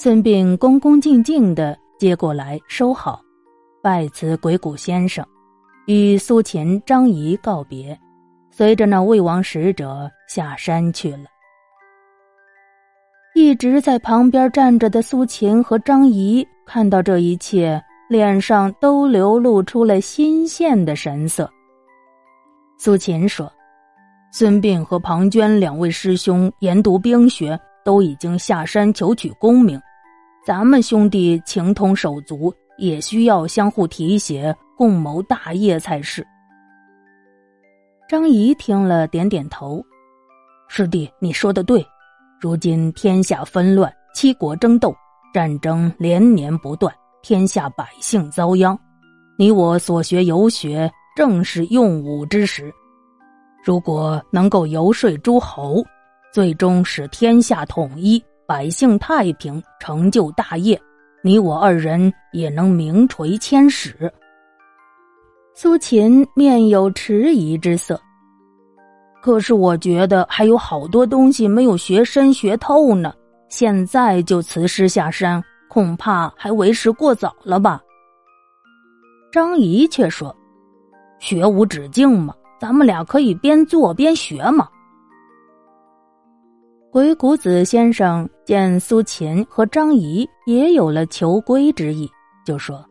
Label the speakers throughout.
Speaker 1: 孙膑恭恭敬敬的接过来收好，拜辞鬼谷先生，与苏秦、张仪告别，随着那魏王使者下山去了。一直在旁边站着的苏秦和张仪看到这一切，脸上都流露出了新鲜的神色。苏秦说：“孙膑和庞涓两位师兄研读兵学，都已经下山求取功名。”咱们兄弟情同手足，也需要相互提携，共谋大业才是。张仪听了，点点头：“师弟，你说的对。如今天下纷乱，七国争斗，战争连年不断，天下百姓遭殃。你我所学游学，正是用武之时。如果能够游说诸侯，最终使天下统一。”百姓太平，成就大业，你我二人也能名垂千史。苏秦面有迟疑之色。可是我觉得还有好多东西没有学深学透呢，现在就辞师下山，恐怕还为时过早了吧？张仪却说：“学无止境嘛，咱们俩可以边做边学嘛。”鬼谷子先生见苏秦和张仪也有了求归之意，就说：“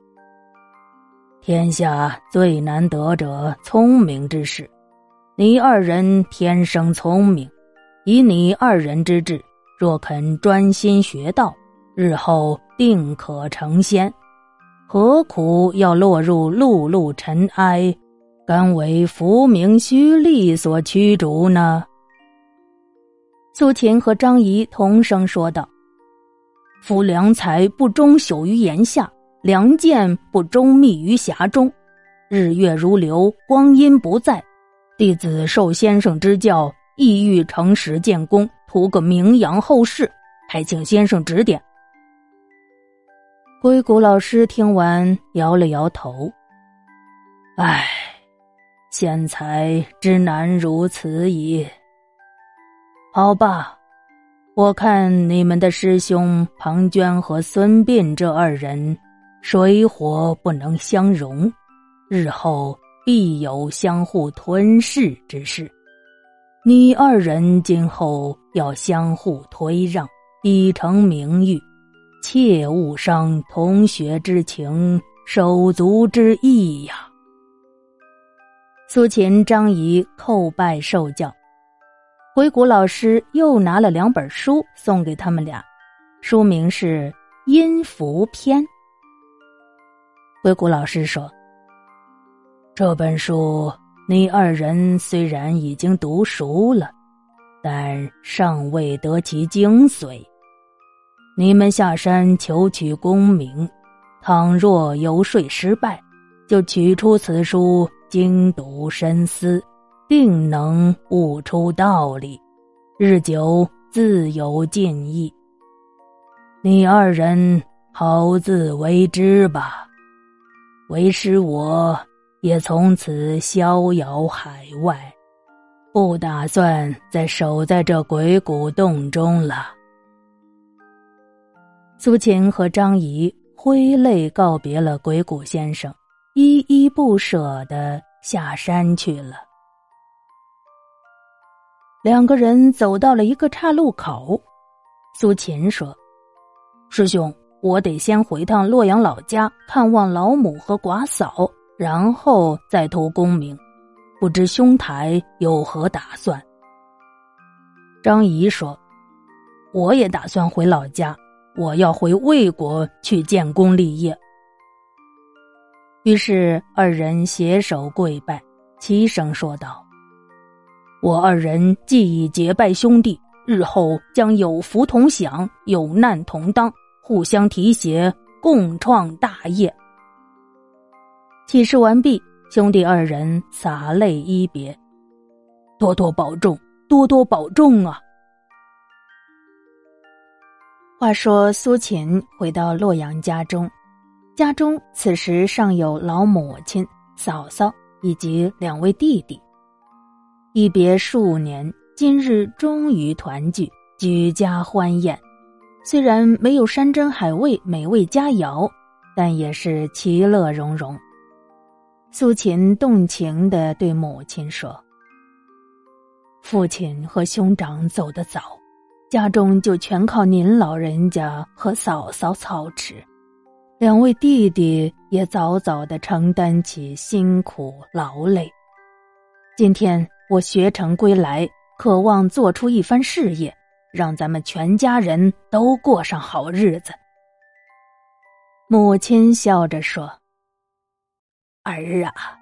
Speaker 1: 天下最难得者聪明之士，你二人天生聪明，以你二人之智，若肯专心学道，日后定可成仙。何苦要落入碌碌尘埃，甘为浮名虚利所驱逐呢？”苏秦和张仪同声说道：“夫良才不终朽于檐下，良剑不终秘于匣中。日月如流，光阴不在。弟子受先生之教，意欲诚实建功，图个名扬后世，还请先生指点。”硅谷老师听完，摇了摇头：“唉，贤才之难如此矣。”好吧，我看你们的师兄庞涓和孙膑这二人，水火不能相容，日后必有相互吞噬之事。你二人今后要相互推让，以成名誉，切勿伤同学之情、手足之义呀！苏秦、张仪叩拜受教。鬼谷老师又拿了两本书送给他们俩，书名是《音符篇》。鬼谷老师说：“这本书你二人虽然已经读熟了，但尚未得其精髓。你们下山求取功名，倘若游说失败，就取出此书，精读深思。”定能悟出道理，日久自有尽意。你二人好自为之吧。为师我也从此逍遥海外，不打算再守在这鬼谷洞中了。苏秦和张仪挥泪告别了鬼谷先生，依依不舍的下山去了。两个人走到了一个岔路口，苏秦说：“师兄，我得先回趟洛阳老家看望老母和寡嫂，然后再图功名。不知兄台有何打算？”张仪说：“我也打算回老家，我要回魏国去建功立业。”于是二人携手跪拜，齐声说道。我二人既已结拜兄弟，日后将有福同享，有难同当，互相提携，共创大业。起事完毕，兄弟二人洒泪一别，多多保重，多多保重啊！话说苏秦回到洛阳家中，家中此时尚有老母亲、嫂嫂以及两位弟弟。一别数年，今日终于团聚，举家欢宴。虽然没有山珍海味、美味佳肴，但也是其乐融融。苏秦动情的对母亲说：“父亲和兄长走得早，家中就全靠您老人家和嫂嫂操持，两位弟弟也早早的承担起辛苦劳累。今天我学成归来，渴望做出一番事业。”让咱们全家人都过上好日子。母亲笑着说：“儿啊，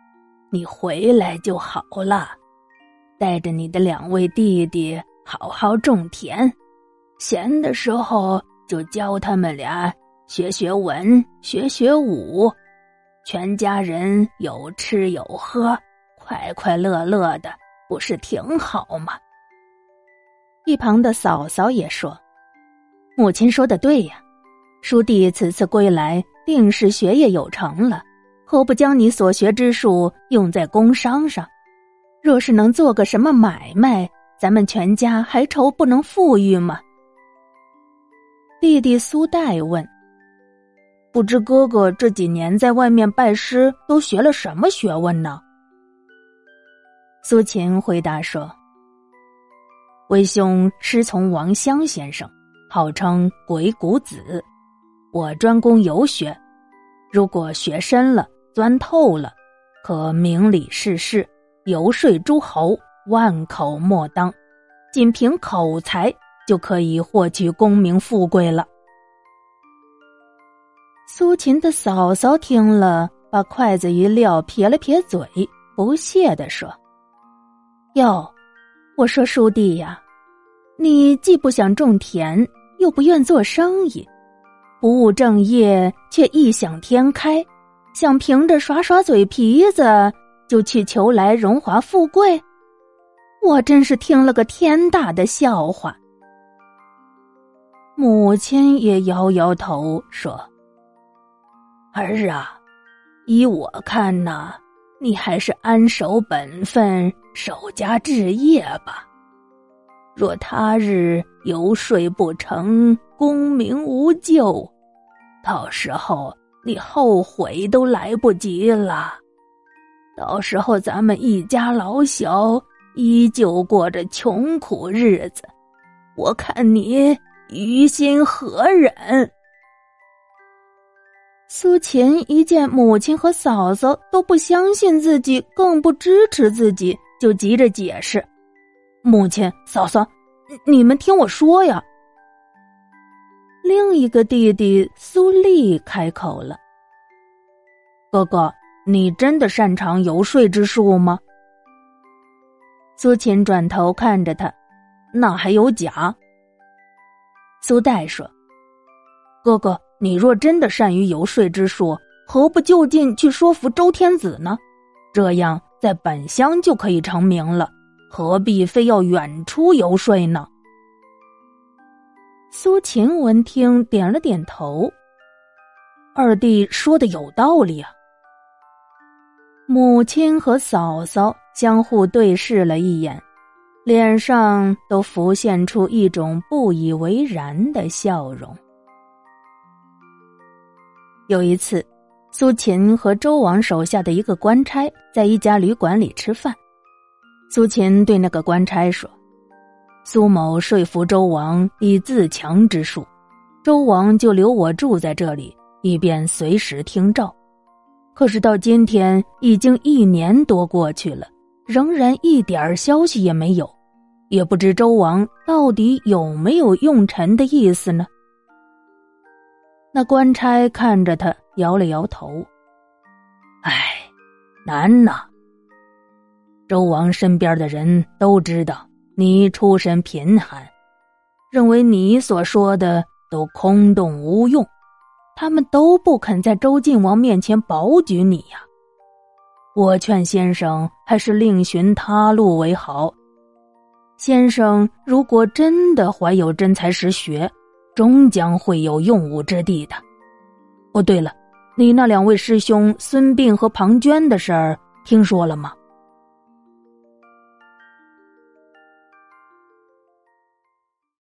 Speaker 1: 你回来就好了，带着你的两位弟弟好好种田，闲的时候就教他们俩学学文、学学武，全家人有吃有喝，快快乐乐的，不是挺好吗？”一旁的嫂嫂也说：“母亲说的对呀，叔弟此次归来，定是学业有成了。何不将你所学之术用在工商上？若是能做个什么买卖，咱们全家还愁不能富裕吗？”弟弟苏代问：“不知哥哥这几年在外面拜师，都学了什么学问呢？”苏秦回答说。为兄师从王襄先生，号称鬼谷子。我专攻游学，如果学深了、钻透了，可明理世事，游说诸侯，万口莫当。仅凭口才就可以获取功名富贵了。苏秦的嫂嫂听了，把筷子一撂，撇了撇嘴，不屑地说：“哟。”我说：“叔弟呀，你既不想种田，又不愿做生意，不务正业，却异想天开，想凭着耍耍嘴皮子就去求来荣华富贵，我真是听了个天大的笑话。”母亲也摇摇头说：“儿啊，依我看呐。”你还是安守本分，守家置业吧。若他日游说不成，功名无就，到时候你后悔都来不及了。到时候咱们一家老小依旧过着穷苦日子，我看你于心何忍？苏秦一见母亲和嫂嫂都不相信自己，更不支持自己，就急着解释：“母亲、嫂嫂，你们听我说呀。”另一个弟弟苏丽开口了：“哥哥，你真的擅长游说之术吗？”苏秦转头看着他：“那还有假？”苏代说：“哥哥。”你若真的善于游说之术，何不就近去说服周天子呢？这样在本乡就可以成名了，何必非要远出游说呢？苏秦闻听，点了点头。二弟说的有道理啊。母亲和嫂嫂相互对视了一眼，脸上都浮现出一种不以为然的笑容。有一次，苏秦和周王手下的一个官差在一家旅馆里吃饭。苏秦对那个官差说：“苏某说服周王以自强之术，周王就留我住在这里，以便随时听召。可是到今天已经一年多过去了，仍然一点消息也没有，也不知周王到底有没有用臣的意思呢？”那官差看着他，摇了摇头。唉，难呐。周王身边的人都知道你出身贫寒，认为你所说的都空洞无用，他们都不肯在周晋王面前保举你呀。我劝先生还是另寻他路为好。先生如果真的怀有真才实学。终将会有用武之地的。哦，对了，你那两位师兄孙膑和庞涓的事儿听说了吗？